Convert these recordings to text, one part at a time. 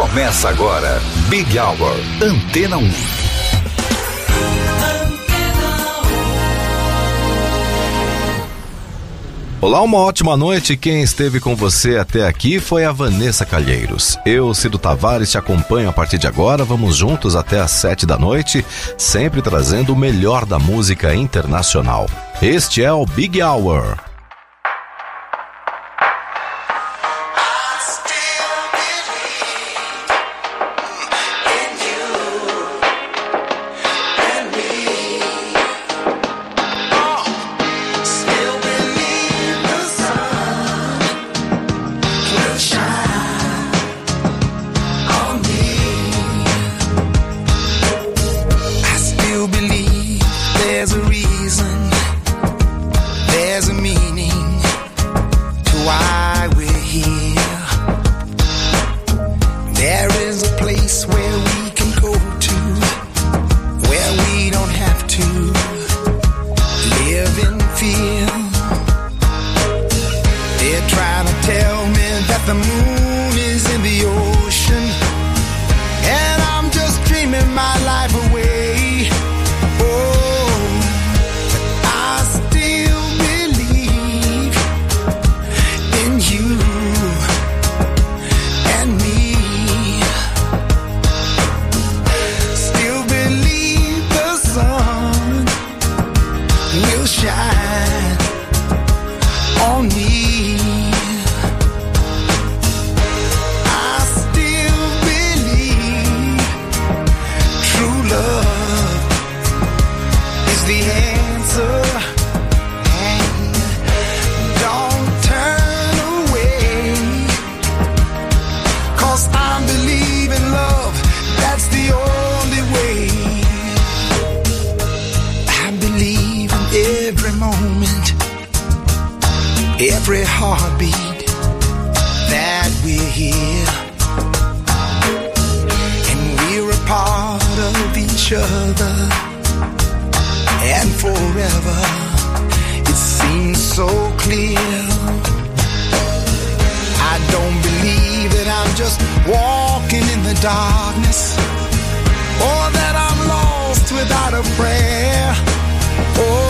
Começa agora, Big Hour, Antena 1. Olá, uma ótima noite. Quem esteve com você até aqui foi a Vanessa Calheiros. Eu, Cido Tavares, te acompanho a partir de agora. Vamos juntos até às sete da noite, sempre trazendo o melhor da música internacional. Este é o Big Hour. the answer. Don't turn I believe in love, that's the only way. I believe in every moment, every heartbeat that we're here. And we're a part of each other and forever. It seems so clear. I don't believe that I'm just walking in the darkness or that I'm lost without a prayer. Oh,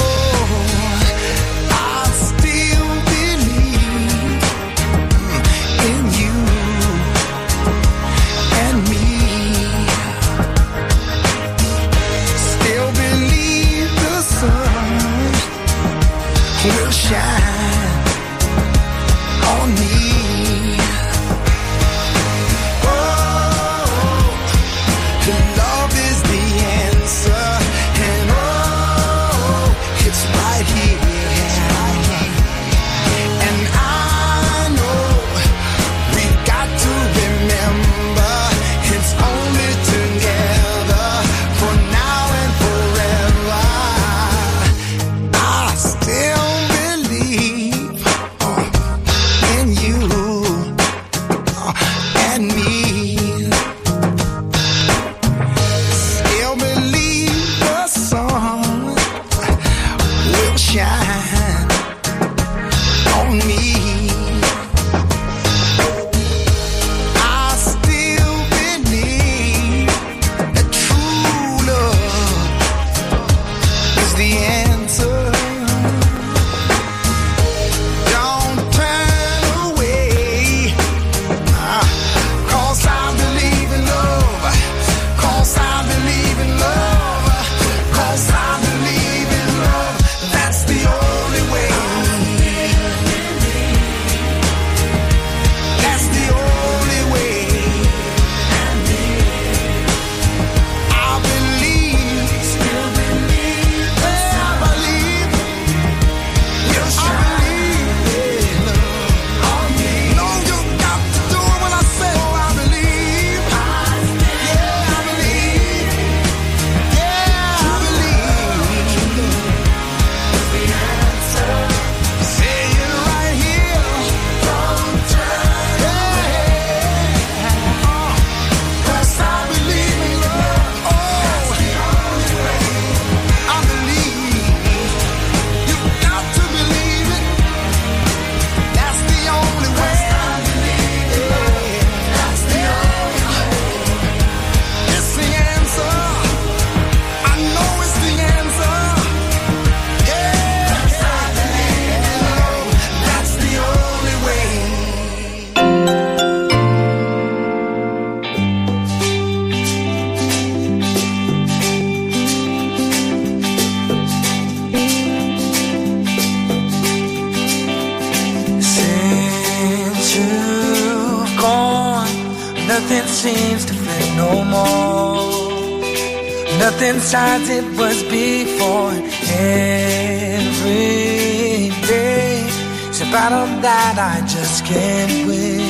battle that I just can't win.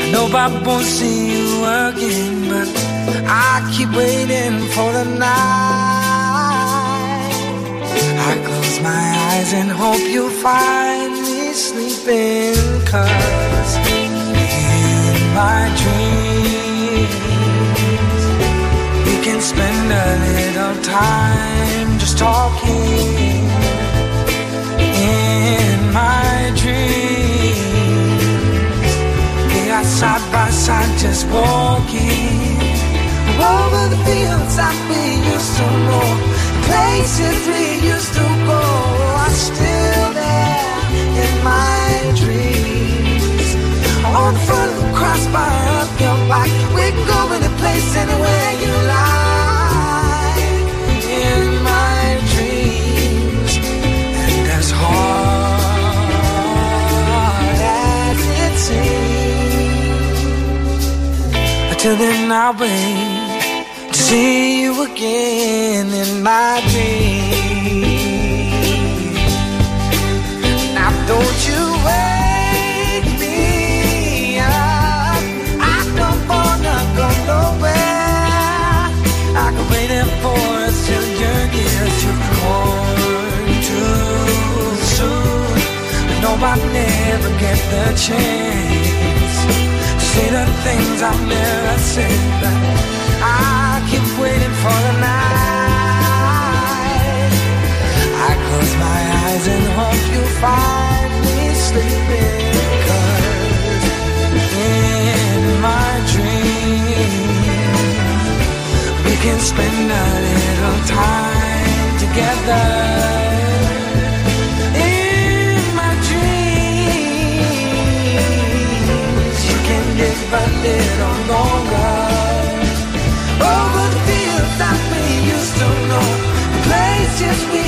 I know I won't see you again, but I keep waiting for the night. I close my eyes and hope you'll find me sleeping, cause in my dreams we can spend a little time just talking. Side by side just walking over the fields that we used to know, places we used to go are still there in my dreams. On the front of the crossbar up your back, we can go any place anywhere you like. Then I wait to see you again in my dreams. Now don't you wake me up. I don't wanna go nowhere. I can wait it for gears too soon. I know I'll never get the chance say the things I've never said, but I keep waiting for the night. I close my eyes and hope you find me sleeping. Cause in my dreams, we can spend a little time together. Little longer. Over the fields that we used to know, places we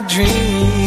my dreams.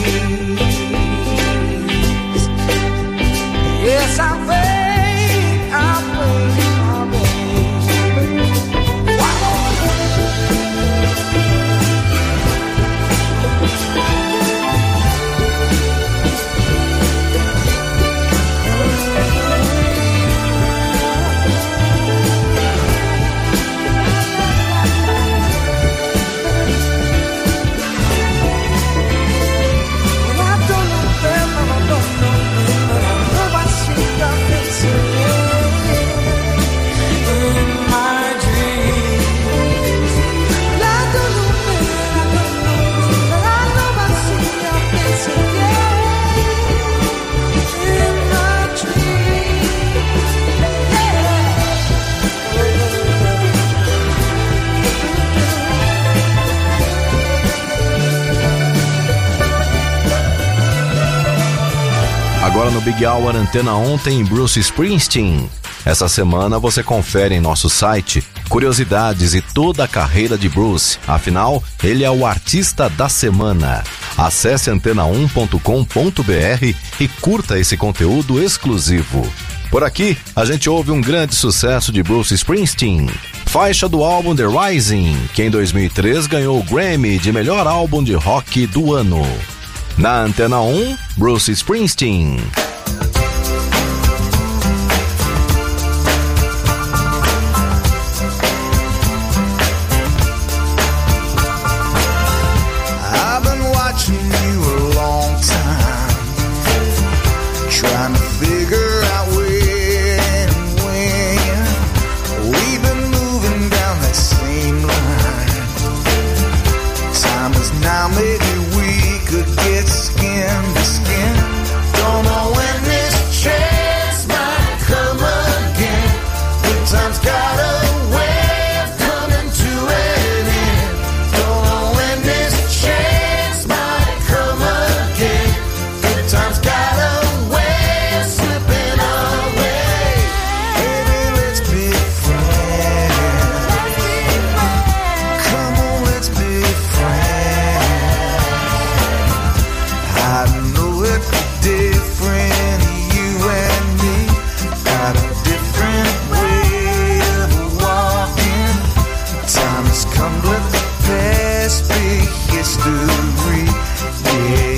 No Big Hour Antena ontem Bruce Springsteen. Essa semana você confere em nosso site curiosidades e toda a carreira de Bruce. Afinal, ele é o artista da semana. Acesse antena1.com.br e curta esse conteúdo exclusivo. Por aqui, a gente ouve um grande sucesso de Bruce Springsteen. Faixa do álbum The Rising, que em 2003 ganhou o Grammy de melhor álbum de rock do ano. Na Antena 1, Bruce Springsteen. history. Yeah.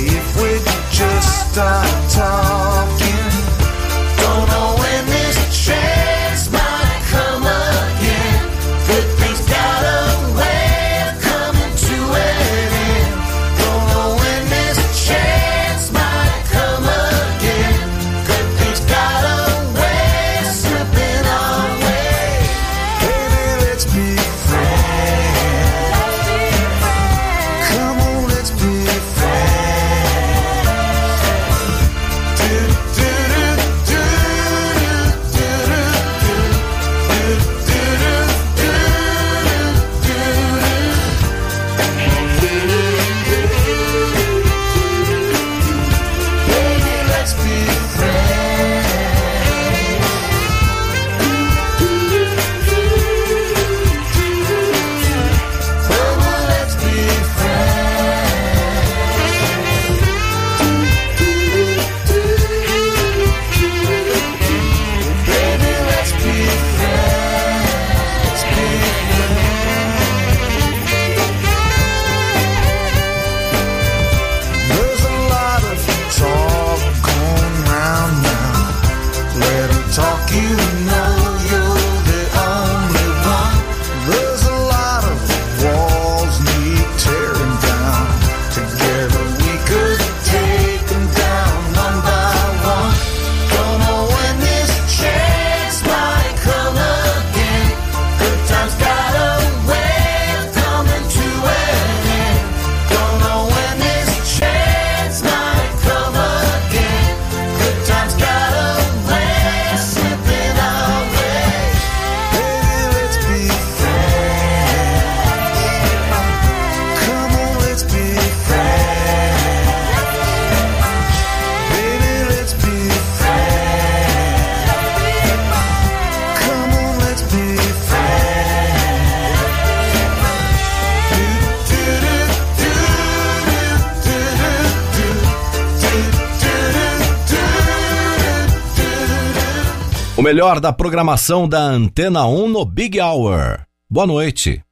O melhor da programação da Antena 1 no Big Hour. Boa noite.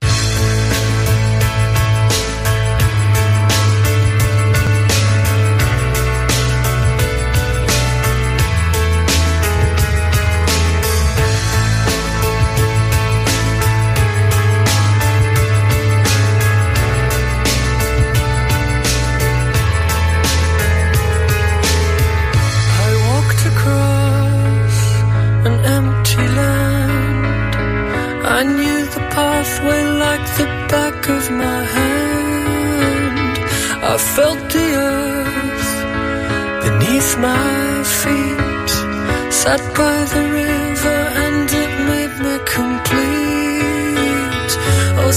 I felt the earth beneath my feet. Sat by the river and it made me complete. Oh,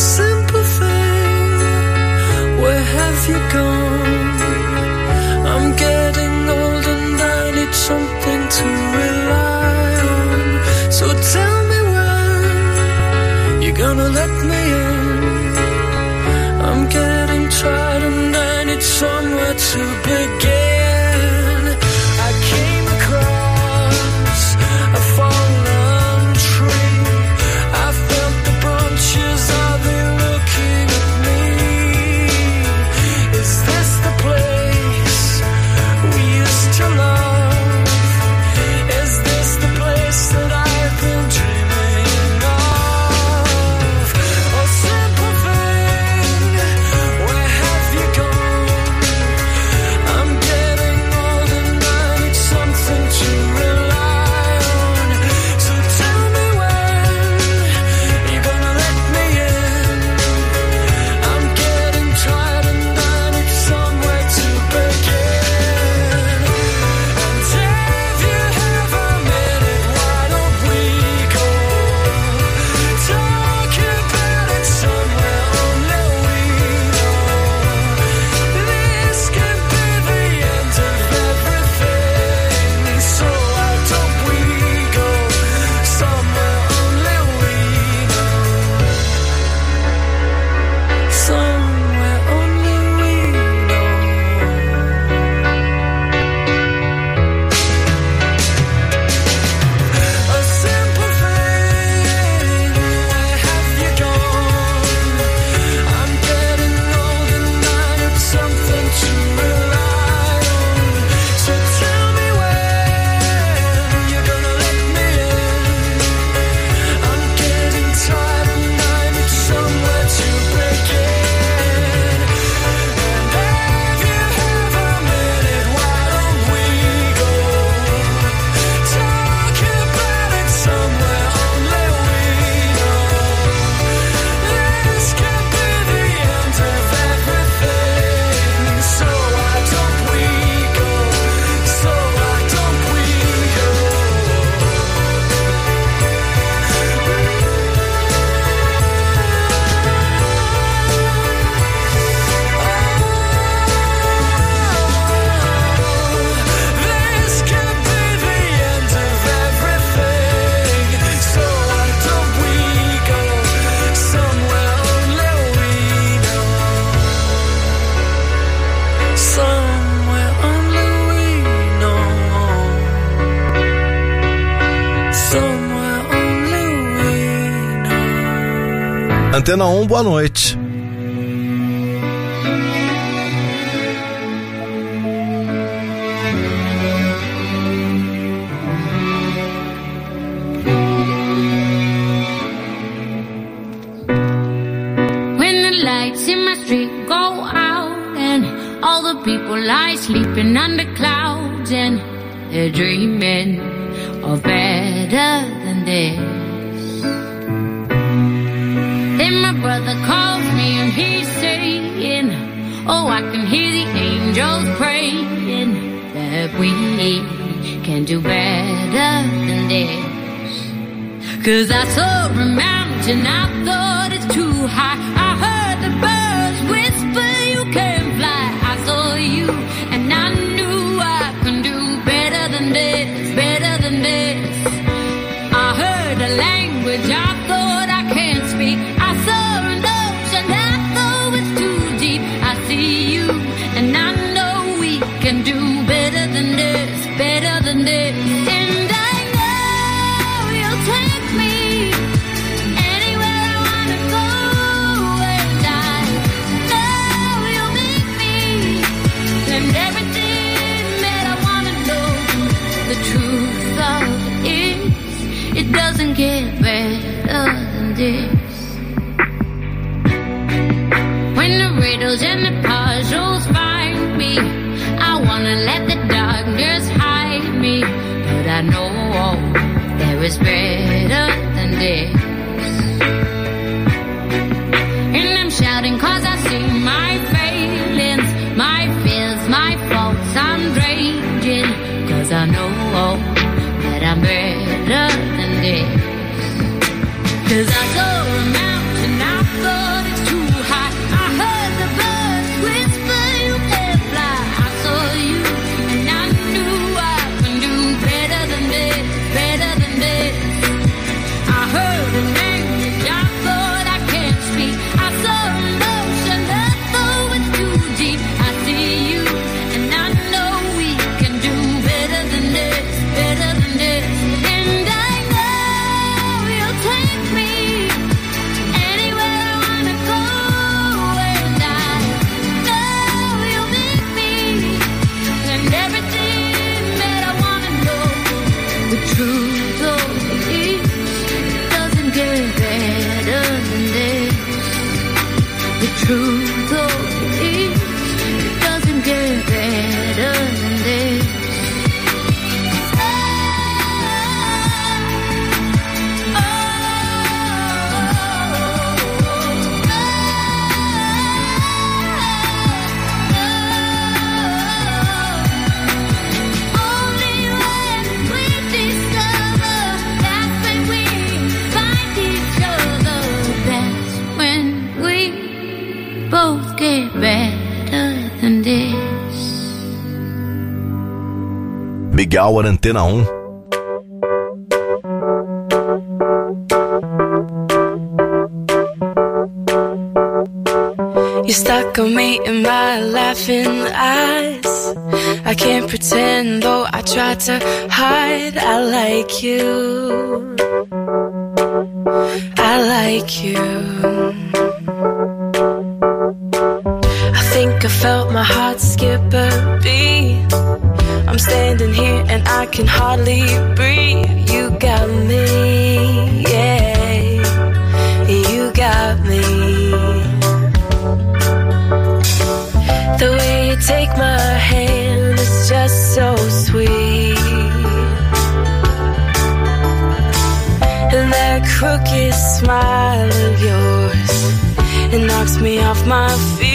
Antena 1, boa noite. day. Cause I don't Happy Hour Antena 1. Um. You stuck on me in my laughing eyes. I can't pretend though I try to hide. I like you. I like you. I think I felt my heart skip a I'm standing here and I can hardly breathe. You got me, yeah. You got me. The way you take my hand is just so sweet. And that crooked smile of yours, it knocks me off my feet.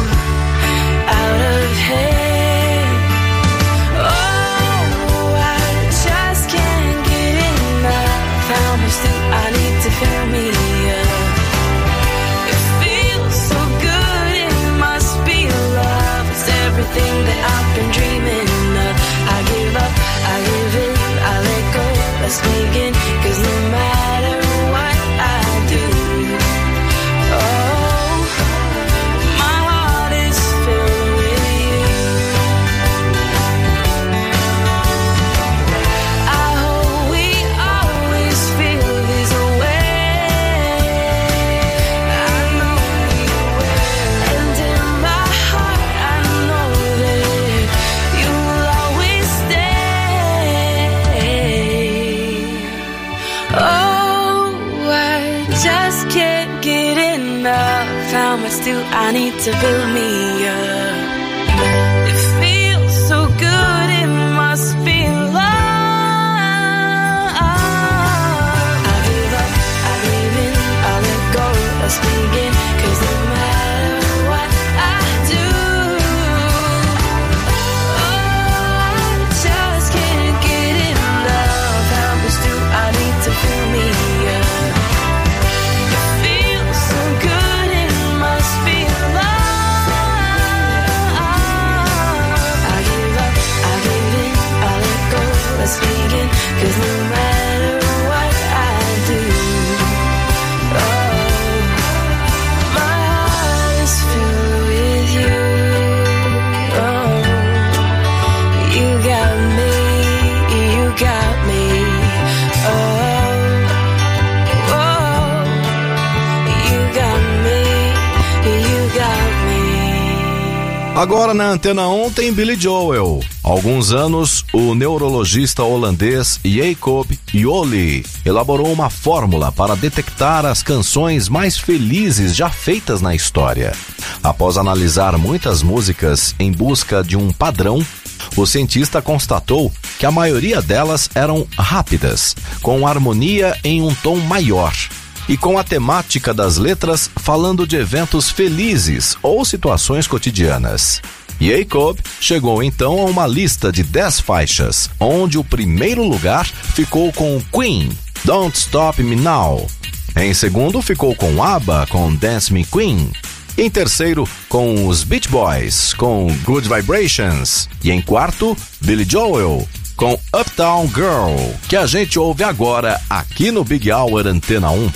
everything that I've I need to build me up? Agora na Antena 1 tem Billy Joel. Alguns anos, o neurologista holandês Jacob Joly elaborou uma fórmula para detectar as canções mais felizes já feitas na história. Após analisar muitas músicas em busca de um padrão, o cientista constatou que a maioria delas eram rápidas, com harmonia em um tom maior e com a temática das letras falando de eventos felizes ou situações cotidianas. Jacob chegou então a uma lista de 10 faixas, onde o primeiro lugar ficou com Queen, Don't Stop Me Now. Em segundo ficou com ABBA com Dance Me Queen. Em terceiro, com os Beach Boys, com Good Vibrations. E em quarto, Billy Joel, com Uptown Girl, que a gente ouve agora aqui no Big Hour Antena 1.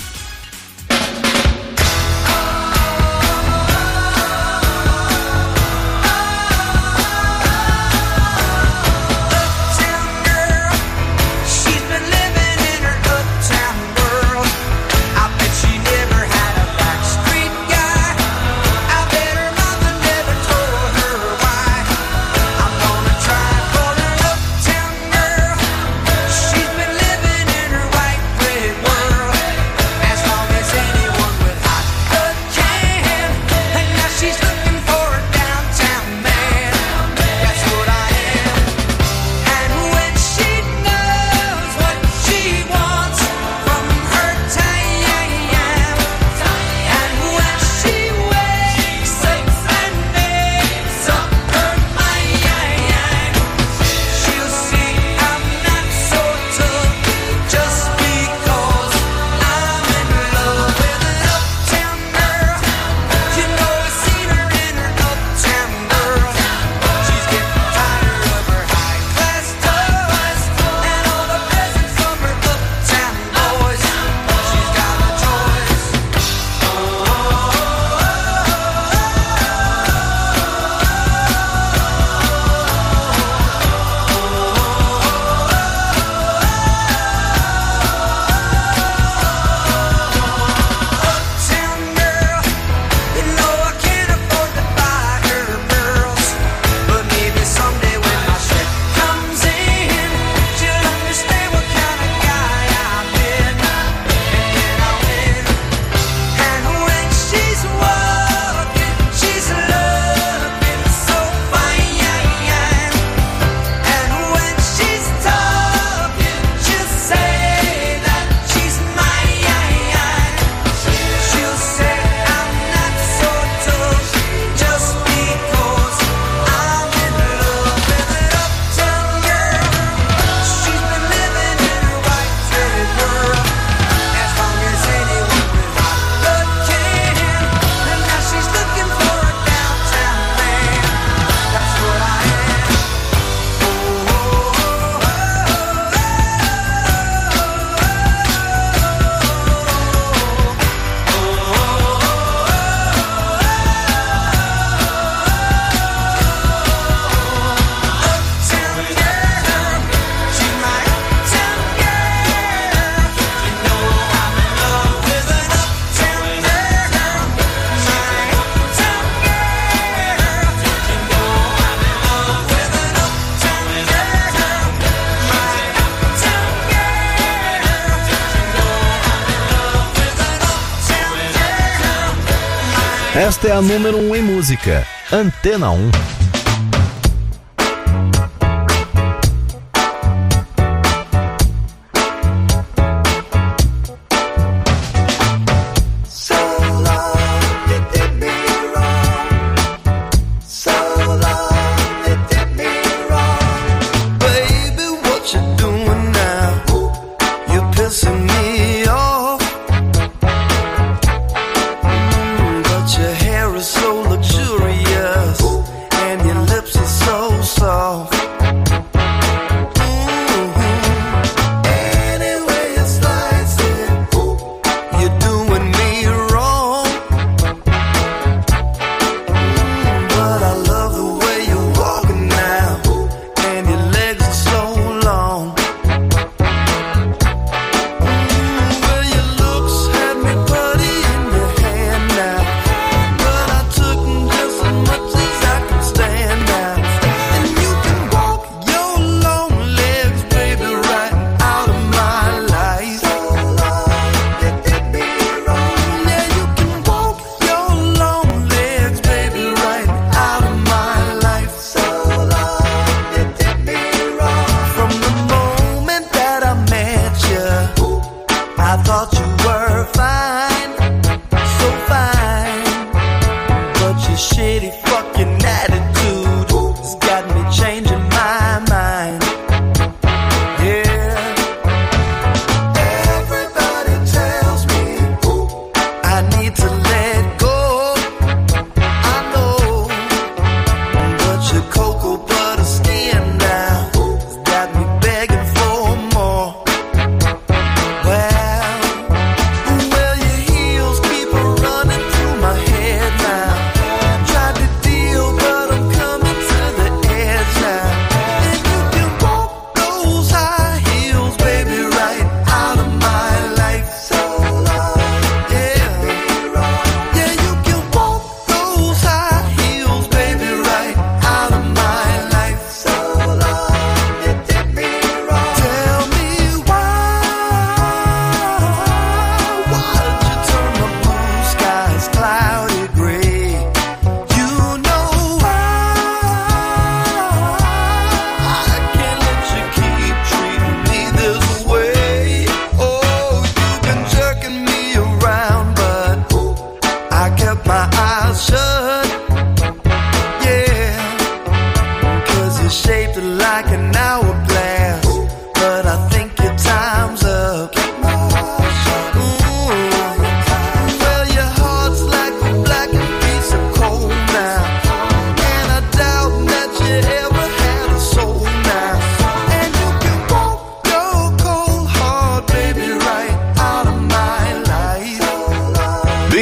é a número 1 um em música. Antena 1.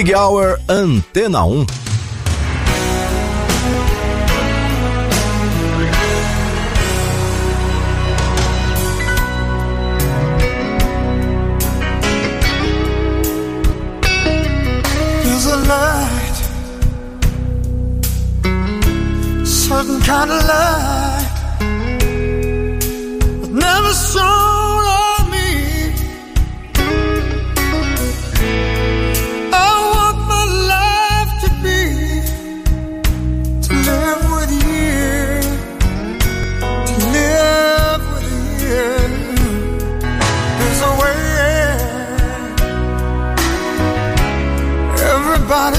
Big Hour Antena um. 1. Certain kind of love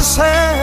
say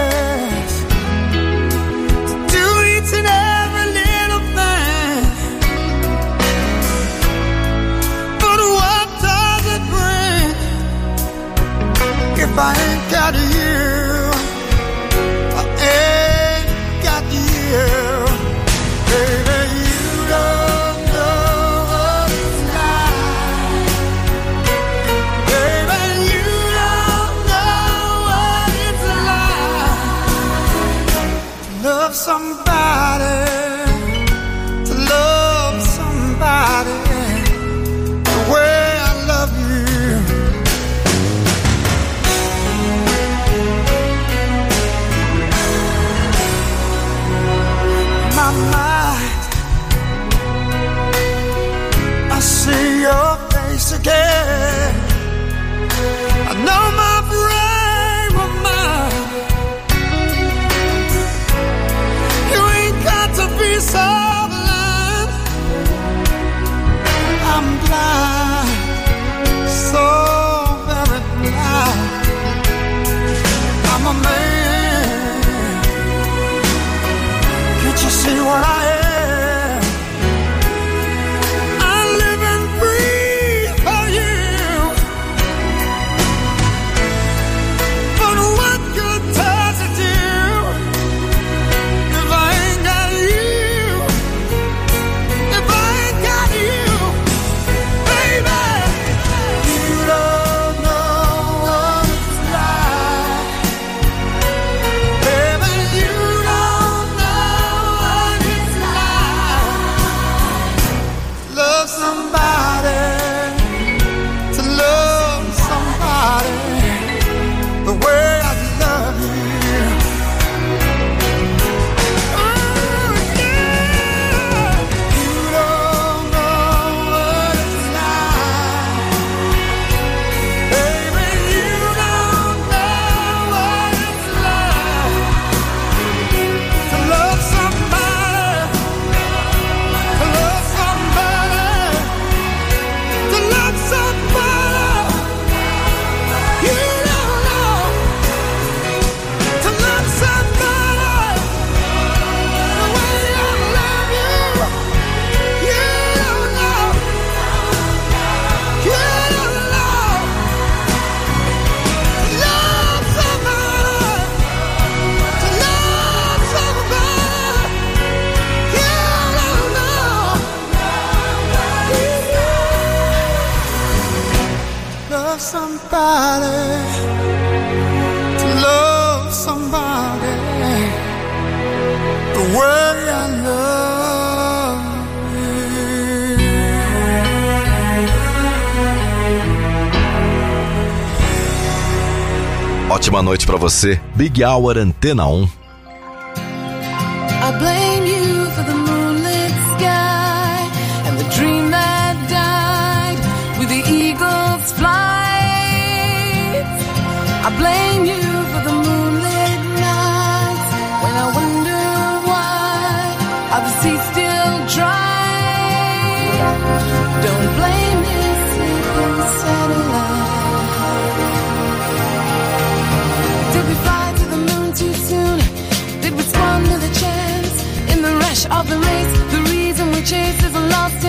somebody, to love somebody the way I love you. Ótima noite para você, Big Hour Antena 1. is love. lost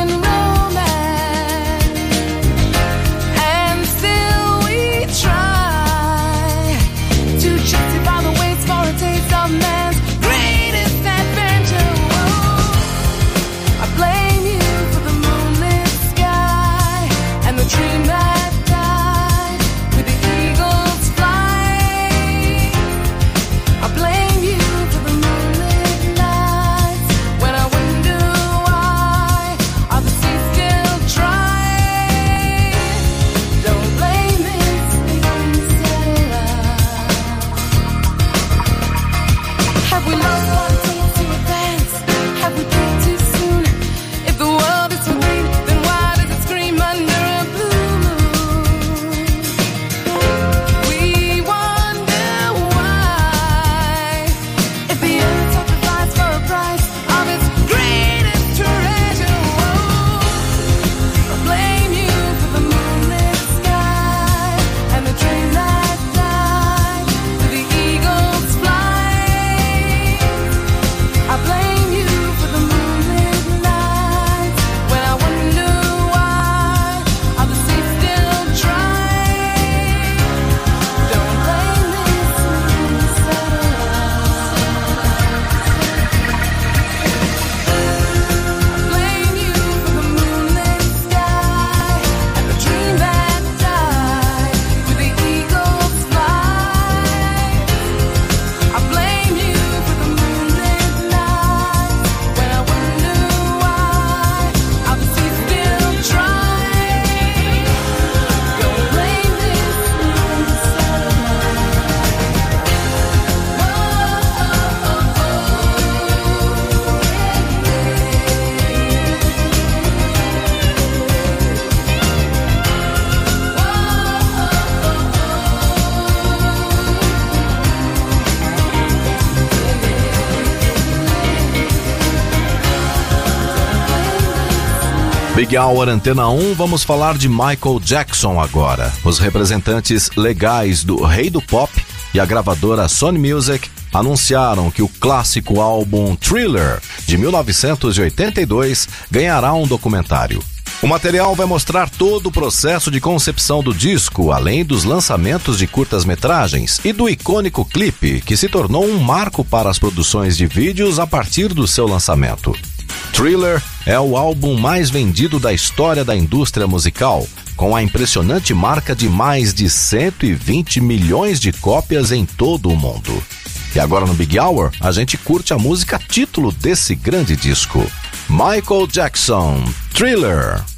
Happy Hour Antena 1, vamos falar de Michael Jackson agora. Os representantes legais do Rei do Pop e a gravadora Sony Music anunciaram que o clássico álbum Thriller, de 1982, ganhará um documentário. O material vai mostrar todo o processo de concepção do disco, além dos lançamentos de curtas-metragens e do icônico clipe, que se tornou um marco para as produções de vídeos a partir do seu lançamento. Thriller é o álbum mais vendido da história da indústria musical, com a impressionante marca de mais de 120 milhões de cópias em todo o mundo. E agora no Big Hour, a gente curte a música título desse grande disco: Michael Jackson, Thriller.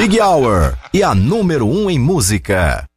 Big Hour e a número 1 um em música.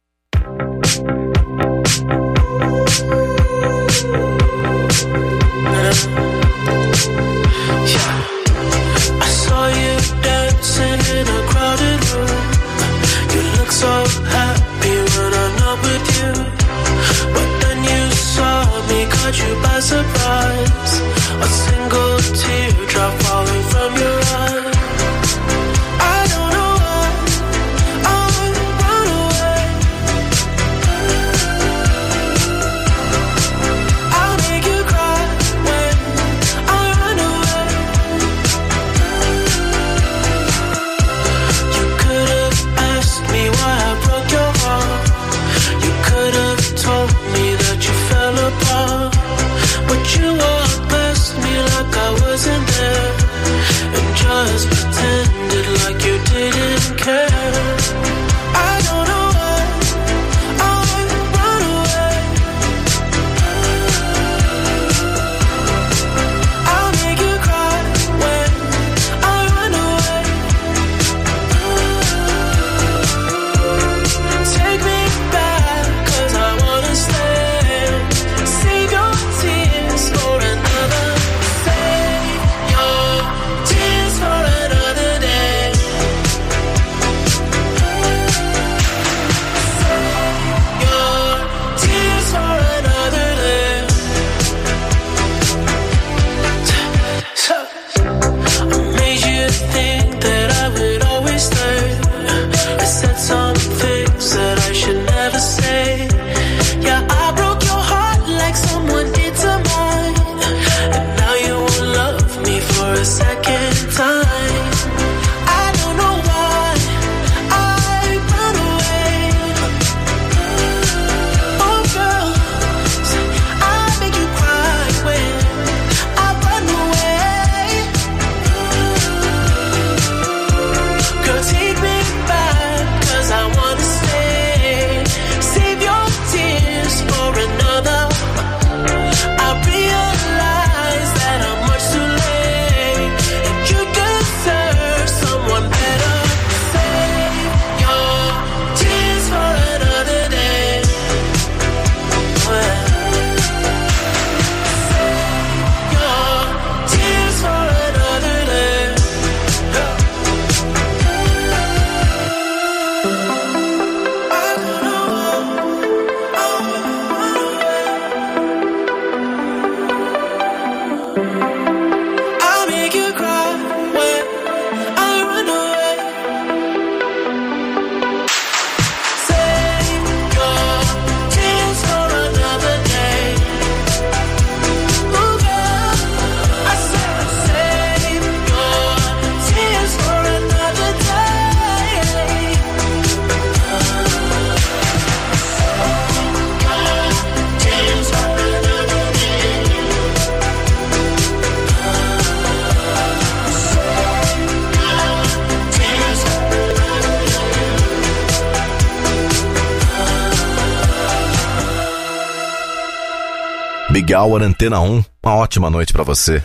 Legal, Antena 1. Uma ótima noite para você.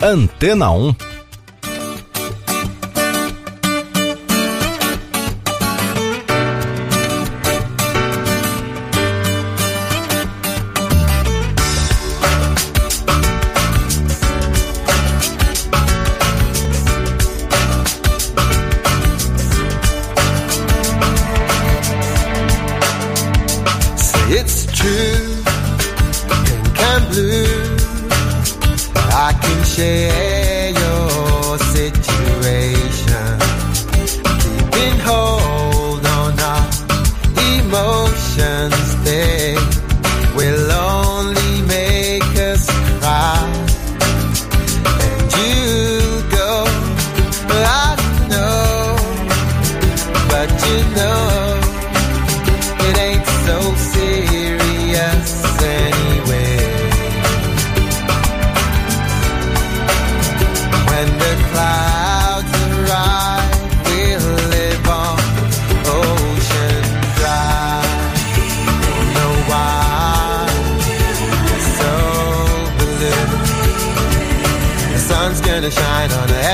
Antena 1.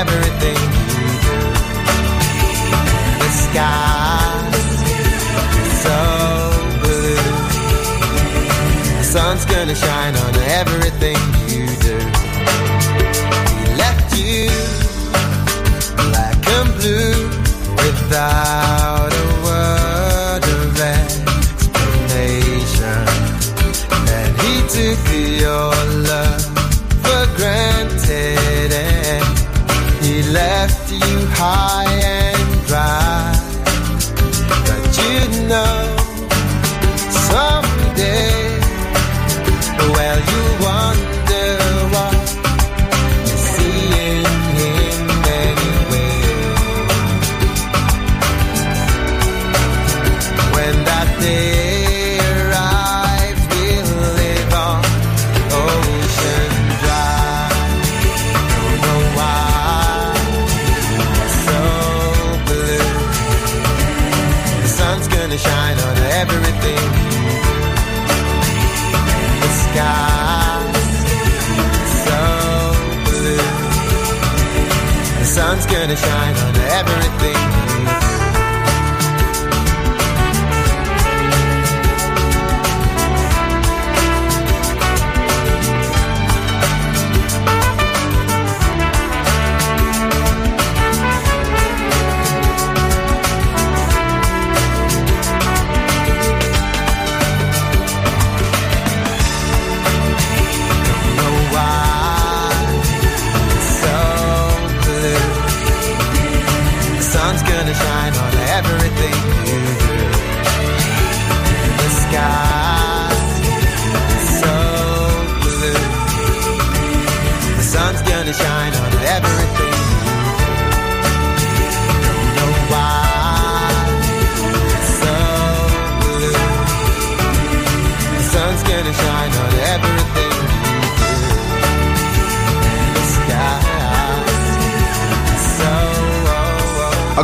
Everything you do. The sky so blue. The sun's gonna shine on everything you do. He left you black and blue without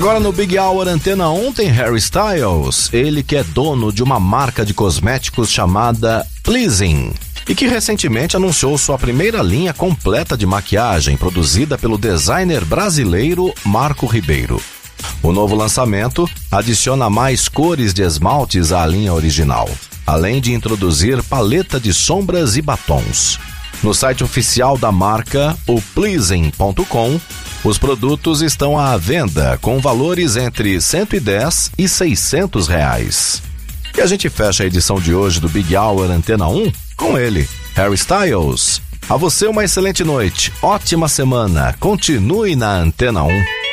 Agora no Big Hour Antena 1 tem Harry Styles, ele que é dono de uma marca de cosméticos chamada Pleasing. E que recentemente anunciou sua primeira linha completa de maquiagem, produzida pelo designer brasileiro Marco Ribeiro. O novo lançamento adiciona mais cores de esmaltes à linha original, além de introduzir paleta de sombras e batons. No site oficial da marca, o pleasing.com, os produtos estão à venda com valores entre 110 e 600 reais. E a gente fecha a edição de hoje do Big Hour Antena 1 com ele, Harry Styles. A você uma excelente noite, ótima semana. Continue na Antena 1.